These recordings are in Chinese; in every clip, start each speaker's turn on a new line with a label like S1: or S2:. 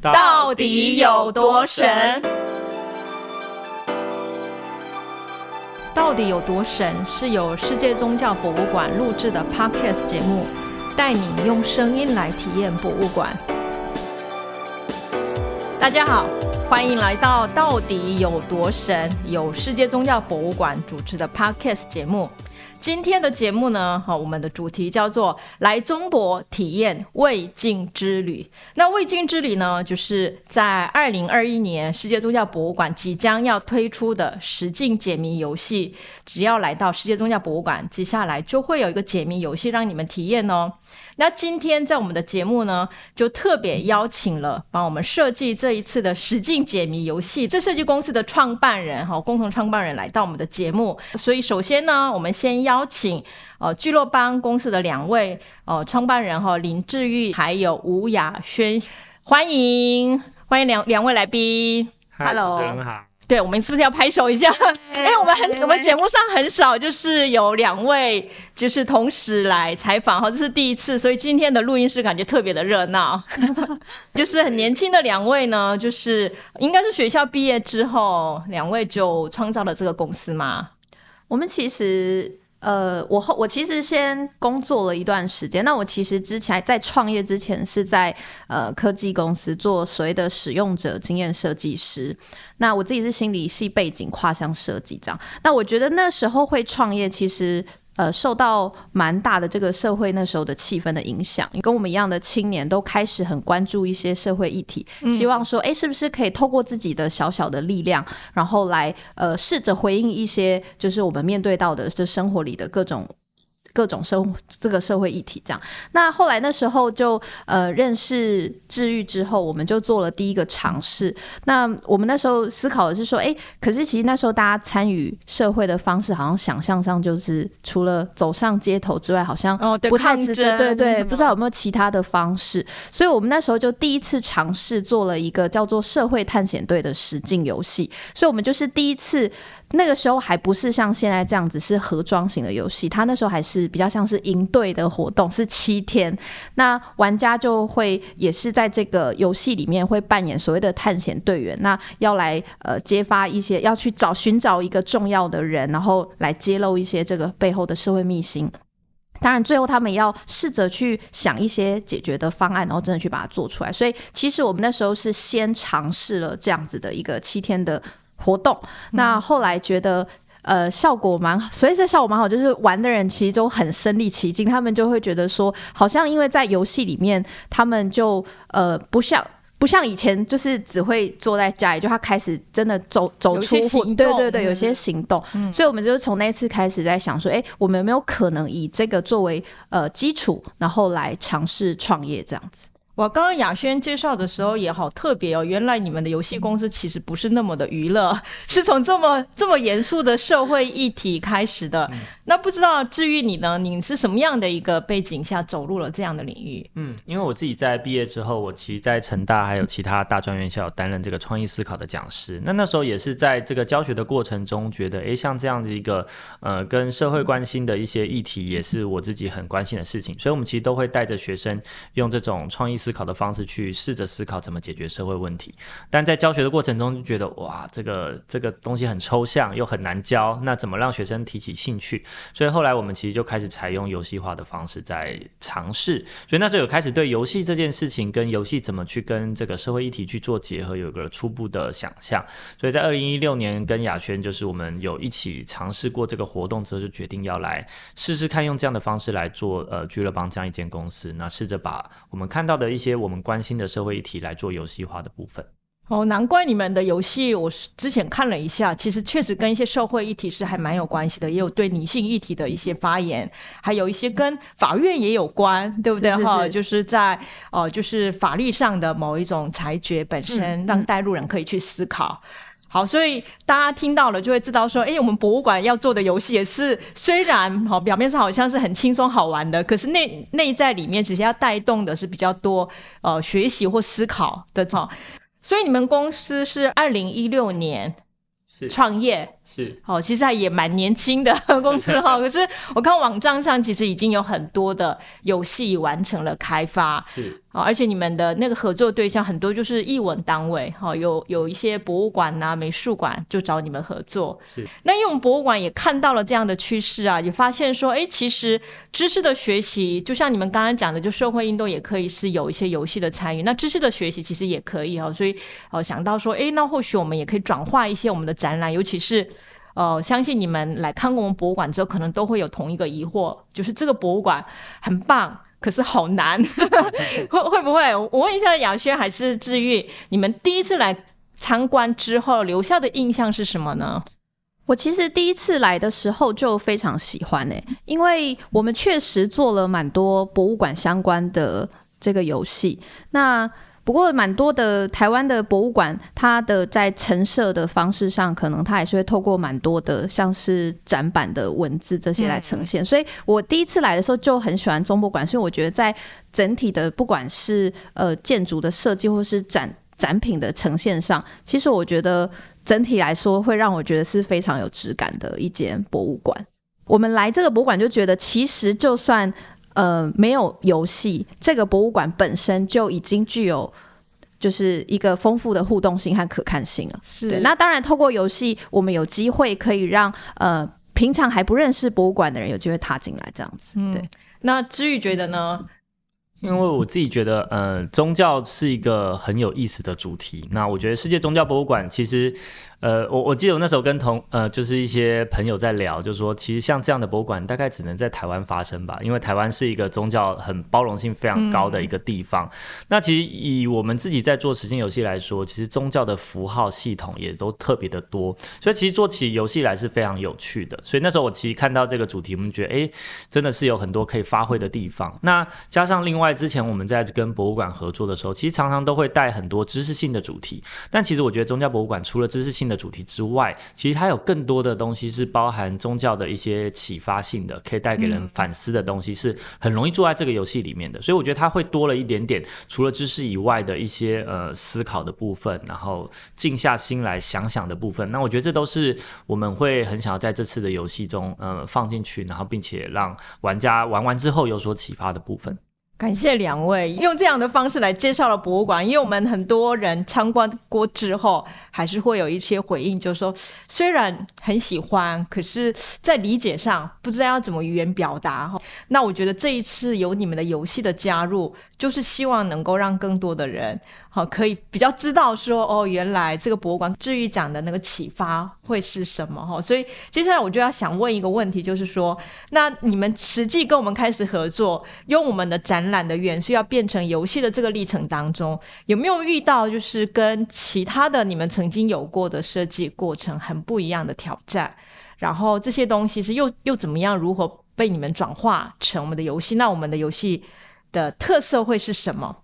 S1: 到底有多神？到底有多神？是由世界宗教博物馆录制的 Podcast 节目，带你用声音来体验博物馆。大家好，欢迎来到《到底有多神》，由世界宗教博物馆主持的 Podcast 节目。今天的节目呢，好，我们的主题叫做“来中国体验未尽之旅”。那未尽之旅呢，就是在二零二一年世界宗教博物馆即将要推出的实境解谜游戏。只要来到世界宗教博物馆，接下来就会有一个解谜游戏让你们体验哦。那今天在我们的节目呢，就特别邀请了帮我们设计这一次的实境解谜游戏这设计公司的创办人哈，共同创办人来到我们的节目。所以首先呢，我们先要邀请呃聚落邦公司的两位呃创办人哈林志玉还有吴雅轩，欢迎欢迎两两位来宾。
S2: Hello，主持好。
S1: 对，我们是不是要拍手一下？哎，我们很，我们节目上很少，就是有两位就是同时来采访哈，这是第一次，所以今天的录音室感觉特别的热闹。就是很年轻的两位呢，就是应该是学校毕业之后，两位就创造了这个公司嘛？
S3: 我们其实。呃，我后我其实先工作了一段时间。那我其实之前在创业之前是在呃科技公司做所谓的使用者经验设计师。那我自己是心理系背景，跨向设计这样。那我觉得那时候会创业，其实。呃，受到蛮大的这个社会那时候的气氛的影响，跟我们一样的青年都开始很关注一些社会议题，希望说，哎，是不是可以透过自己的小小的力量，然后来呃试着回应一些就是我们面对到的这生活里的各种。各种生这个社会议题这样，那后来那时候就呃认识治愈之后，我们就做了第一个尝试。那我们那时候思考的是说，哎，可是其实那时候大家参与社会的方式，好像想象上就是除了走上街头之外，好像不太值得。对对，不知道有没有其他的方式。所以我们那时候就第一次尝试做了一个叫做社会探险队的实境游戏。所以我们就是第一次。那个时候还不是像现在这样子是盒装型的游戏，它那时候还是比较像是营队的活动，是七天。那玩家就会也是在这个游戏里面会扮演所谓的探险队员，那要来呃揭发一些，要去找寻找一个重要的人，然后来揭露一些这个背后的社会秘辛。当然，最后他们要试着去想一些解决的方案，然后真的去把它做出来。所以，其实我们那时候是先尝试了这样子的一个七天的。活动，那后来觉得呃效果蛮，所以这效果蛮好，就是玩的人其实都很身临其境，他们就会觉得说，好像因为在游戏里面，他们就呃不像不像以前，就是只会坐在家里，就他开始真的走走出，对对对，有些行动，所以我们就是从那次开始在想说，哎，我们有没有可能以这个作为呃基础，然后来尝试创业这样子。
S1: 我刚刚雅轩介绍的时候也好特别哦，原来你们的游戏公司其实不是那么的娱乐，是从这么这么严肃的社会议题开始的。那不知道至于你呢？你是什么样的一个背景下走入了这样的领域？
S2: 嗯，因为我自己在毕业之后，我其实在成大还有其他大专院校担任这个创意思考的讲师。那那时候也是在这个教学的过程中，觉得哎，像这样的一个呃跟社会关心的一些议题，也是我自己很关心的事情。所以，我们其实都会带着学生用这种创意思思考的方式去试着思考怎么解决社会问题。但在教学的过程中，就觉得哇，这个这个东西很抽象又很难教，那怎么让学生提起兴趣？所以后来我们其实就开始采用游戏化的方式在尝试，所以那时候有开始对游戏这件事情跟游戏怎么去跟这个社会议题去做结合，有一个初步的想象。所以在二零一六年跟雅轩就是我们有一起尝试过这个活动之后，就决定要来试试看用这样的方式来做呃俱乐帮这样一间公司，那试着把我们看到的一些我们关心的社会议题来做游戏化的部分。
S1: 哦，难怪你们的游戏，我之前看了一下，其实确实跟一些社会议题是还蛮有关系的，也有对女性议题的一些发言，还有一些跟法院也有关，对不对？哈，就是在哦，就是法律上的某一种裁决本身，让带路人可以去思考。好，所以大家听到了就会知道说，哎，我们博物馆要做的游戏也是虽然好表面上好像是很轻松好玩的，可是内内在里面其实要带动的是比较多呃学习或思考的哈。所以你们公司是二零一六年创业，
S2: 是，
S1: 哦，其实还也蛮年轻的 公司哈。可是我看网站上其实已经有很多的游戏完成了开发。
S2: 是。
S1: 啊，而且你们的那个合作对象很多就是艺文单位，哈，有有一些博物馆呐、美术馆就找你们合作。
S2: 是，
S1: 那因为我们博物馆也看到了这样的趋势啊，也发现说，哎，其实知识的学习，就像你们刚刚讲的，就社会运动也可以是有一些游戏的参与。那知识的学习其实也可以哈，所以哦，想到说，哎，那或许我们也可以转化一些我们的展览，尤其是呃，相信你们来看过我们博物馆之后，可能都会有同一个疑惑，就是这个博物馆很棒。可是好难，会会不会？我问一下杨轩还是治愈，你们第一次来参观之后留下的印象是什么呢？
S3: 我其实第一次来的时候就非常喜欢诶，因为我们确实做了蛮多博物馆相关的这个游戏，那。不过，蛮多的台湾的博物馆，它的在陈设的方式上，可能它也是会透过蛮多的，像是展板的文字这些来呈现。所以我第一次来的时候就很喜欢中博馆，所以我觉得在整体的不管是呃建筑的设计，或是展展品的呈现上，其实我觉得整体来说会让我觉得是非常有质感的一间博物馆。我们来这个博物馆就觉得，其实就算。呃，没有游戏，这个博物馆本身就已经具有就是一个丰富的互动性和可看性了。
S1: 是，
S3: 对。那当然，透过游戏，我们有机会可以让呃平常还不认识博物馆的人有机会踏进来，这样子。对。
S1: 那知玉觉得呢？
S2: 因为我自己觉得，呃，宗教是一个很有意思的主题。那我觉得世界宗教博物馆其实。呃，我我记得我那时候跟同呃，就是一些朋友在聊，就说其实像这样的博物馆大概只能在台湾发生吧，因为台湾是一个宗教很包容性非常高的一个地方。那其实以我们自己在做实境游戏来说，其实宗教的符号系统也都特别的多，所以其实做起游戏来是非常有趣的。所以那时候我其实看到这个主题，我们觉得哎，真的是有很多可以发挥的地方。那加上另外之前我们在跟博物馆合作的时候，其实常常都会带很多知识性的主题。但其实我觉得宗教博物馆除了知识性的主题之外，其实它有更多的东西是包含宗教的一些启发性的，可以带给人反思的东西，是很容易做在这个游戏里面的。所以我觉得它会多了一点点，除了知识以外的一些呃思考的部分，然后静下心来想想的部分。那我觉得这都是我们会很想要在这次的游戏中呃放进去，然后并且让玩家玩完之后有所启发的部分。
S1: 感谢两位用这样的方式来介绍了博物馆，因为我们很多人参观过之后，还是会有一些回应，就是说虽然很喜欢，可是在理解上不知道要怎么语言表达哈。那我觉得这一次有你们的游戏的加入，就是希望能够让更多的人。好，可以比较知道说哦，原来这个博物馆治愈奖的那个启发会是什么哈，所以接下来我就要想问一个问题，就是说，那你们实际跟我们开始合作，用我们的展览的元素要变成游戏的这个历程当中，有没有遇到就是跟其他的你们曾经有过的设计过程很不一样的挑战？然后这些东西是又又怎么样，如何被你们转化成我们的游戏？那我们的游戏的特色会是什么？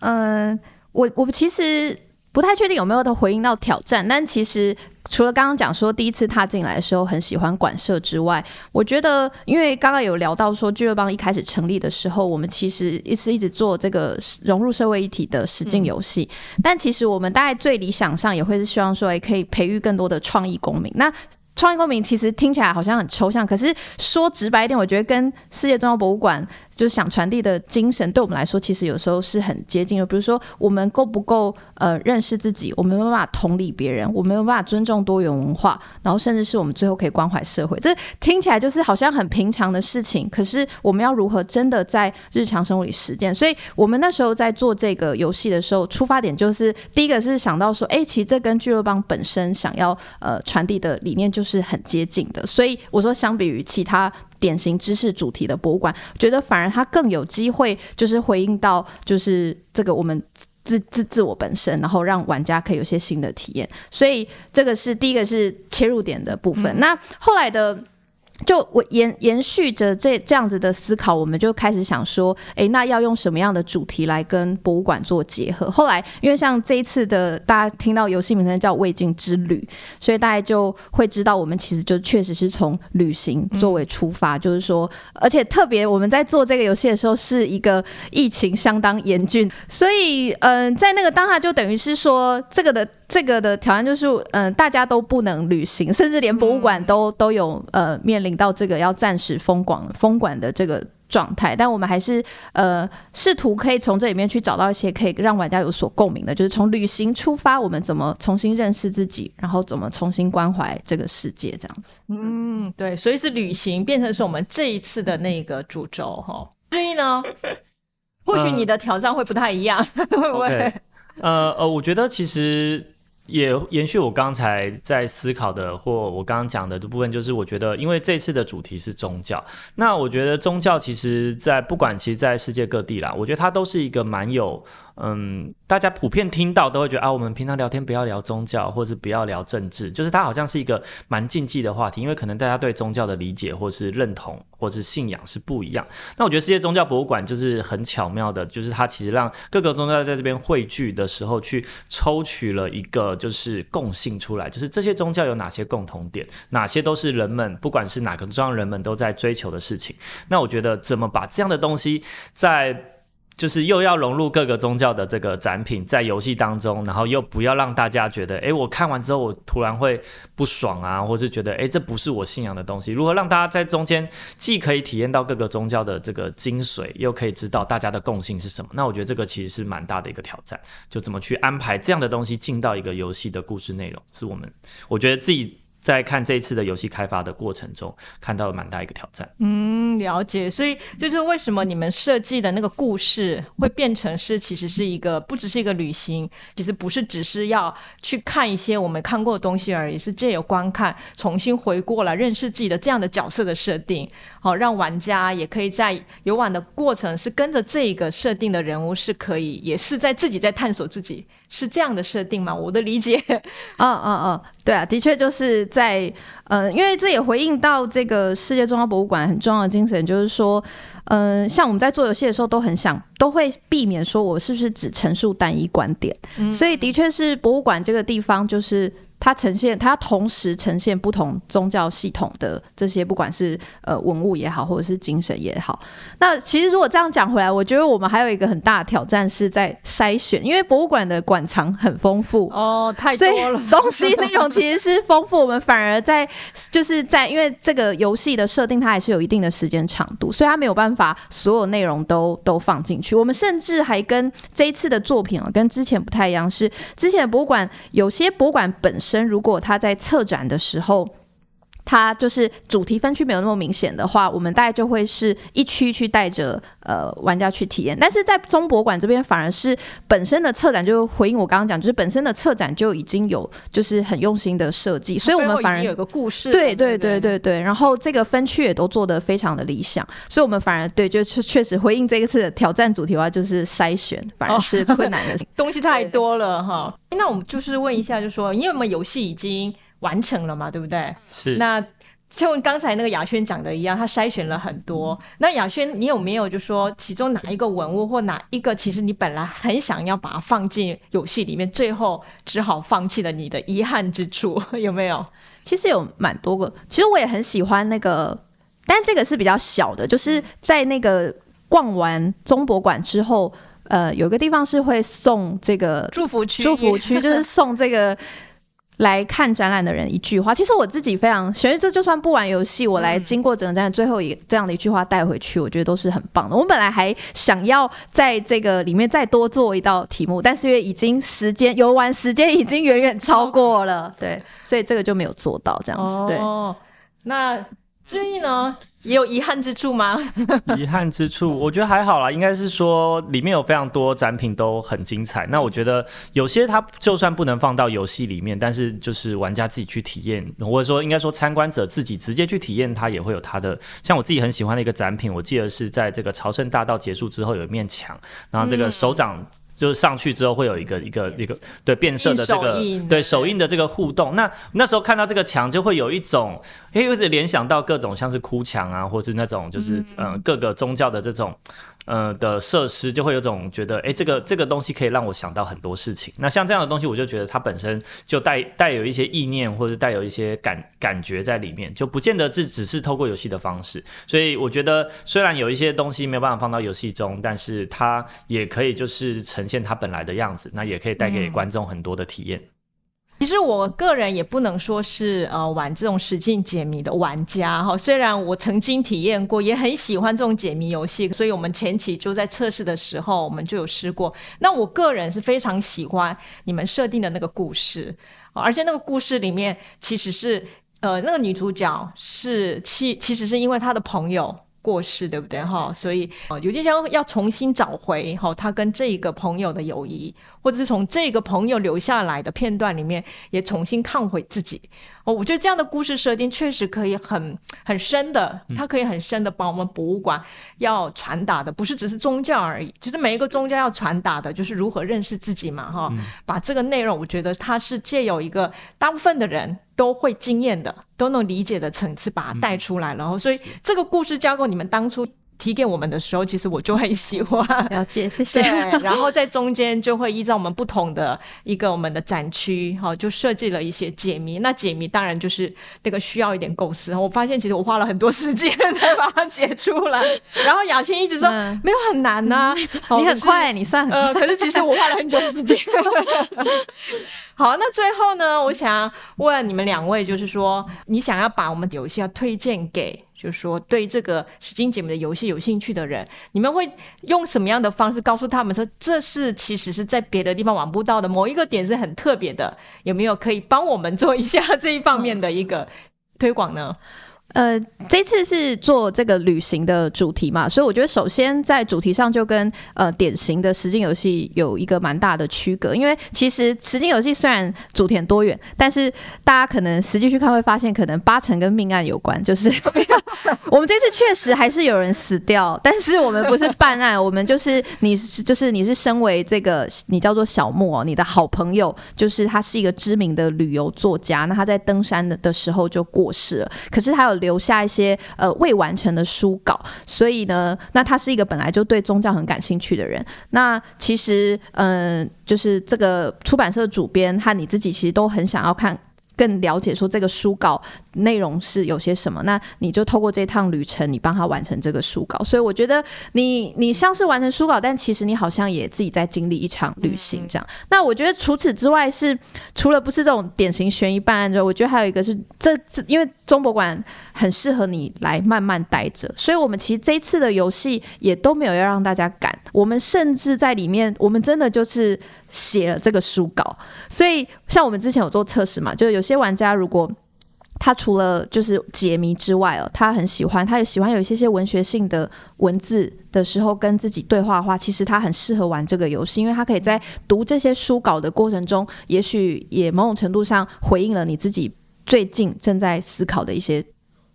S3: 嗯，我我其实不太确定有没有的回应到挑战，但其实除了刚刚讲说第一次踏进来的时候很喜欢馆舍之外，我觉得因为刚刚有聊到说俱乐邦一开始成立的时候，我们其实一直一直做这个融入社会一体的实境游戏，但其实我们大概最理想上也会是希望说，可以培育更多的创意公民。那创意公民其实听起来好像很抽象，可是说直白一点，我觉得跟世界重要博物馆。就是想传递的精神，对我们来说，其实有时候是很接近的。比如说，我们够不够呃认识自己？我们没有办法同理别人，我们没有办法尊重多元文化，然后甚至是我们最后可以关怀社会。这听起来就是好像很平常的事情，可是我们要如何真的在日常生活里实践？所以我们那时候在做这个游戏的时候，出发点就是第一个是想到说，哎，其实这跟俱乐邦本身想要呃传递的理念就是很接近的。所以我说，相比于其他。典型知识主题的博物馆，觉得反而它更有机会，就是回应到就是这个我们自自自我本身，然后让玩家可以有些新的体验。所以这个是第一个是切入点的部分。那后来的就我延延续着这这样子的思考，我们就开始想说，诶，那要用什么样的主题来跟博物馆做结合？后来，因为像这一次的大家听到游戏名称叫《未尽之旅》，所以大家就会知道，我们其实就确实是从旅行作为出发，就是说，而且特别我们在做这个游戏的时候，是一个疫情相当严峻，所以，嗯，在那个当下，就等于是说，这个的这个的挑战就是，嗯，大家都不能旅行，甚至连博物馆都都有呃面临。到这个要暂时封管封管的这个状态，但我们还是呃试图可以从这里面去找到一些可以让玩家有所共鸣的，就是从旅行出发，我们怎么重新认识自己，然后怎么重新关怀这个世界，这样子。
S1: 嗯，对，所以是旅行变成是我们这一次的那个主轴哈。所以呢，或许你的挑战会不太一样，会不会？
S2: 呃呃，我觉得其实。也延续我刚才在思考的，或我刚刚讲的这部分，就是我觉得，因为这次的主题是宗教，那我觉得宗教其实，在不管其实，在世界各地啦，我觉得它都是一个蛮有。嗯，大家普遍听到都会觉得啊，我们平常聊天不要聊宗教，或是不要聊政治，就是它好像是一个蛮禁忌的话题，因为可能大家对宗教的理解或是认同或是信仰是不一样。那我觉得世界宗教博物馆就是很巧妙的，就是它其实让各个宗教在这边汇聚的时候，去抽取了一个就是共性出来，就是这些宗教有哪些共同点，哪些都是人们不管是哪个宗教人们都在追求的事情。那我觉得怎么把这样的东西在就是又要融入各个宗教的这个展品在游戏当中，然后又不要让大家觉得，哎，我看完之后我突然会不爽啊，或是觉得，哎，这不是我信仰的东西。如何让大家在中间既可以体验到各个宗教的这个精髓，又可以知道大家的共性是什么？那我觉得这个其实是蛮大的一个挑战，就怎么去安排这样的东西进到一个游戏的故事内容，是我们我觉得自己。在看这一次的游戏开发的过程中，看到了蛮大一个挑战。
S1: 嗯，了解。所以就是为什么你们设计的那个故事会变成是，其实是一个不只是一个旅行，其实不是只是要去看一些我们看过的东西而已，是借由观看重新回过来认识自己的这样的角色的设定，好让玩家也可以在游玩的过程是跟着这个设定的人物是可以，也是在自己在探索自己。是这样的设定吗？我的理解，
S3: 嗯嗯嗯，对啊，的确就是在，呃，因为这也回应到这个世界中央博物馆很重要的精神，就是说，嗯，像我们在做游戏的时候，都很想都会避免说我是不是只陈述单一观点，所以的确是博物馆这个地方就是。它呈现，它同时呈现不同宗教系统的这些，不管是呃文物也好，或者是精神也好。那其实如果这样讲回来，我觉得我们还有一个很大的挑战是在筛选，因为博物馆的馆藏很丰富
S1: 哦，太多了，
S3: 东西内容其实是丰富。我们反而在就是在因为这个游戏的设定，它还是有一定的时间长度，所以它没有办法所有内容都都放进去。我们甚至还跟这一次的作品啊，跟之前不太一样，是之前的博物馆有些博物馆本身。如果他在策展的时候，它就是主题分区没有那么明显的话，我们大概就会是一区去带着呃玩家去体验。但是在中博馆这边，反而是本身的策展就回应我刚刚讲，就是本身的策展就已经有就是很用心的设计，所以我们反而
S1: 有个故事。
S3: 对对对对对，然后这个分区也都做得非常的理想，所以我们反而对就是确实回应这一次的挑战主题的话，就是筛选反而是困难的
S1: 东西太多了哈。那我们就是问一下，就说因为我们游戏已经。完成了嘛，对不对？
S2: 是。
S1: 那就刚才那个雅轩讲的一样，他筛选了很多。那雅轩，你有没有就说其中哪一个文物或哪一个，其实你本来很想要把它放进游戏里面，最后只好放弃了你的遗憾之处，有没有？
S3: 其实有蛮多个。其实我也很喜欢那个，但这个是比较小的，就是在那个逛完中博馆之后，呃，有个地方是会送这个
S1: 祝福区，
S3: 祝福区就是送这个。来看展览的人一句话，其实我自己非常喜欢，这就算不玩游戏，我来经过整个展览最后一这样的一句话带回去，我觉得都是很棒的。我本来还想要在这个里面再多做一道题目，但是因为已经时间游玩时间已经远远超过了，对，所以这个就没有做到这样子。对，
S1: 那至于呢？也有遗憾之处吗？
S2: 遗憾之处，我觉得还好啦。应该是说里面有非常多展品都很精彩。那我觉得有些它就算不能放到游戏里面，但是就是玩家自己去体验，或者说应该说参观者自己直接去体验，它也会有它的。像我自己很喜欢的一个展品，我记得是在这个朝圣大道结束之后有一面墙，然后这个首长。就是上去之后会有一个一个一个对变色的这个对手印的这个互动。那那时候看到这个墙，就会有一种，哎，有点联想到各种像是哭墙啊，或是那种就是嗯各个宗教的这种。呃的设施就会有种觉得，哎，这个这个东西可以让我想到很多事情。那像这样的东西，我就觉得它本身就带带有一些意念，或者带有一些感感觉在里面，就不见得这只是透过游戏的方式。所以我觉得，虽然有一些东西没有办法放到游戏中，但是它也可以就是呈现它本来的样子，那也可以带给观众很多的体验。
S1: 其实我个人也不能说是呃玩这种实境解谜的玩家哈，虽然我曾经体验过，也很喜欢这种解谜游戏，所以我们前期就在测试的时候，我们就有试过。那我个人是非常喜欢你们设定的那个故事，而且那个故事里面其实是呃那个女主角是其其实是因为她的朋友。过世对不对哈？所以呃，有点像要重新找回哈他跟这个朋友的友谊，或者是从这个朋友留下来的片段里面也重新看回自己。哦，我觉得这样的故事设定确实可以很很深的，它可以很深的把我们博物馆要传达的，不是只是宗教而已。其实每一个宗教要传达的就是如何认识自己嘛哈。把这个内容，我觉得它是借有一个大部分的人。都会经验的，都能理解的层次，把它带出来，然后，所以这个故事交给你们当初提给我们的时候，其实我就很喜欢。
S3: 了解，谢谢。
S1: 然后在中间就会依照我们不同的一个我们的展区，哈，就设计了一些解谜。那解谜当然就是这个需要一点构思。我发现其实我花了很多时间才把它解出来。然后雅欣一直说没有很难 呐，
S3: 你很快，你算
S1: 呃，可是其实我花了很久时间。好，那最后呢，我想问你们两位，就是说，你想要把我们游戏要推荐给，就是说对这个实境节目的游戏有兴趣的人，你们会用什么样的方式告诉他们说，这是其实是在别的地方玩不到的某一个点是很特别的？有没有可以帮我们做一下这一方面的一个推广呢？
S3: 呃，这次是做这个旅行的主题嘛，所以我觉得首先在主题上就跟呃典型的实景游戏有一个蛮大的区隔，因为其实实景游戏虽然主题很多元，但是大家可能实际去看会发现，可能八成跟命案有关，就是 我们这次确实还是有人死掉，但是我们不是办案，我们就是你就是你是身为这个你叫做小莫，你的好朋友，就是他是一个知名的旅游作家，那他在登山的的时候就过世了，可是他有。留下一些呃未完成的书稿，所以呢，那他是一个本来就对宗教很感兴趣的人。那其实，嗯，就是这个出版社主编和你自己其实都很想要看。更了解说这个书稿内容是有些什么，那你就透过这趟旅程，你帮他完成这个书稿。所以我觉得你你像是完成书稿，但其实你好像也自己在经历一场旅行这样。那我觉得除此之外是除了不是这种典型悬疑办案之外，我觉得还有一个是这这因为中博馆很适合你来慢慢待着，所以我们其实这一次的游戏也都没有要让大家赶，我们甚至在里面，我们真的就是写了这个书稿。所以像我们之前有做测试嘛，就是。有些玩家如果他除了就是解谜之外哦，他很喜欢，他也喜欢有一些些文学性的文字的时候跟自己对话的话，其实他很适合玩这个游戏，因为他可以在读这些书稿的过程中，也许也某种程度上回应了你自己最近正在思考的一些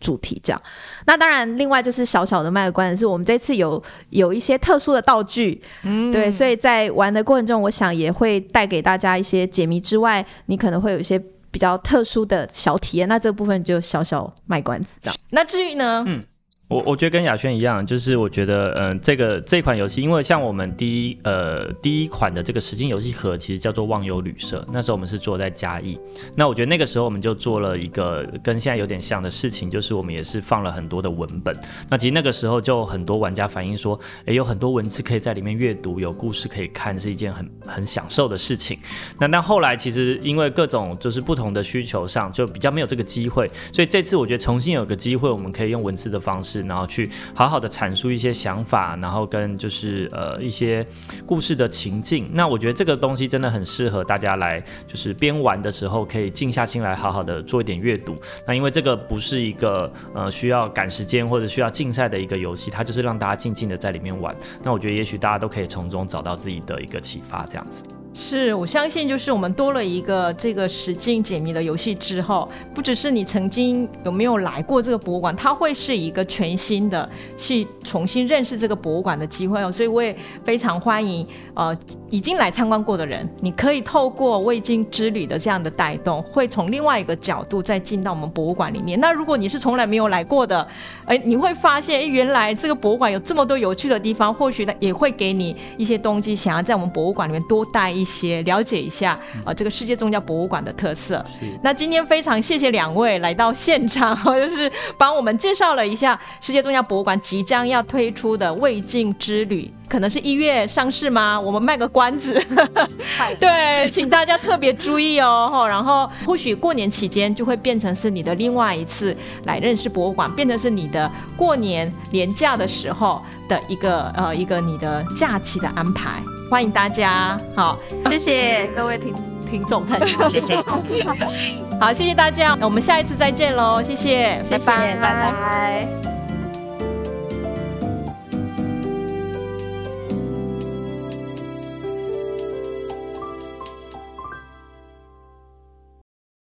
S3: 主题。这样，那当然，另外就是小小的卖个关子，是我们这次有有一些特殊的道具，嗯，对，所以在玩的过程中，我想也会带给大家一些解谜之外，你可能会有一些。比较特殊的小体验，那这部分就小小卖关子这样。
S1: 那至于呢？嗯。
S2: 我我觉得跟雅轩一样，就是我觉得，嗯，这个这款游戏，因为像我们第一呃第一款的这个实境游戏盒，其实叫做忘忧旅社，那时候我们是做在嘉义。那我觉得那个时候我们就做了一个跟现在有点像的事情，就是我们也是放了很多的文本。那其实那个时候就很多玩家反映说，诶，有很多文字可以在里面阅读，有故事可以看，是一件很很享受的事情。那但后来其实因为各种就是不同的需求上，就比较没有这个机会。所以这次我觉得重新有个机会，我们可以用文字的方式。然后去好好的阐述一些想法，然后跟就是呃一些故事的情境。那我觉得这个东西真的很适合大家来，就是边玩的时候可以静下心来，好好的做一点阅读。那因为这个不是一个呃需要赶时间或者需要竞赛的一个游戏，它就是让大家静静的在里面玩。那我觉得也许大家都可以从中找到自己的一个启发，这样子。
S1: 是我相信，就是我们多了一个这个实境解谜的游戏之后，不只是你曾经有没有来过这个博物馆，它会是一个全新的去重新认识这个博物馆的机会哦。所以我也非常欢迎呃已经来参观过的人，你可以透过未经之旅的这样的带动，会从另外一个角度再进到我们博物馆里面。那如果你是从来没有来过的，哎，你会发现，哎，原来这个博物馆有这么多有趣的地方，或许呢也会给你一些东西，想要在我们博物馆里面多待一。一些了解一下啊，这个世界宗教博物馆的特色。那今天非常谢谢两位来到现场，就是帮我们介绍了一下世界宗教博物馆即将要推出的未尽之旅，可能是一月上市吗？我们卖个关子。对，请大家特别注意哦。然后或许过年期间就会变成是你的另外一次来认识博物馆，变成是你的过年年假的时候的一个呃一个你的假期的安排。欢迎大家，好，
S3: 谢谢各位听听众朋友，
S1: 好，谢谢大家，我们下一次再见喽，谢谢，
S3: 拜拜，拜拜。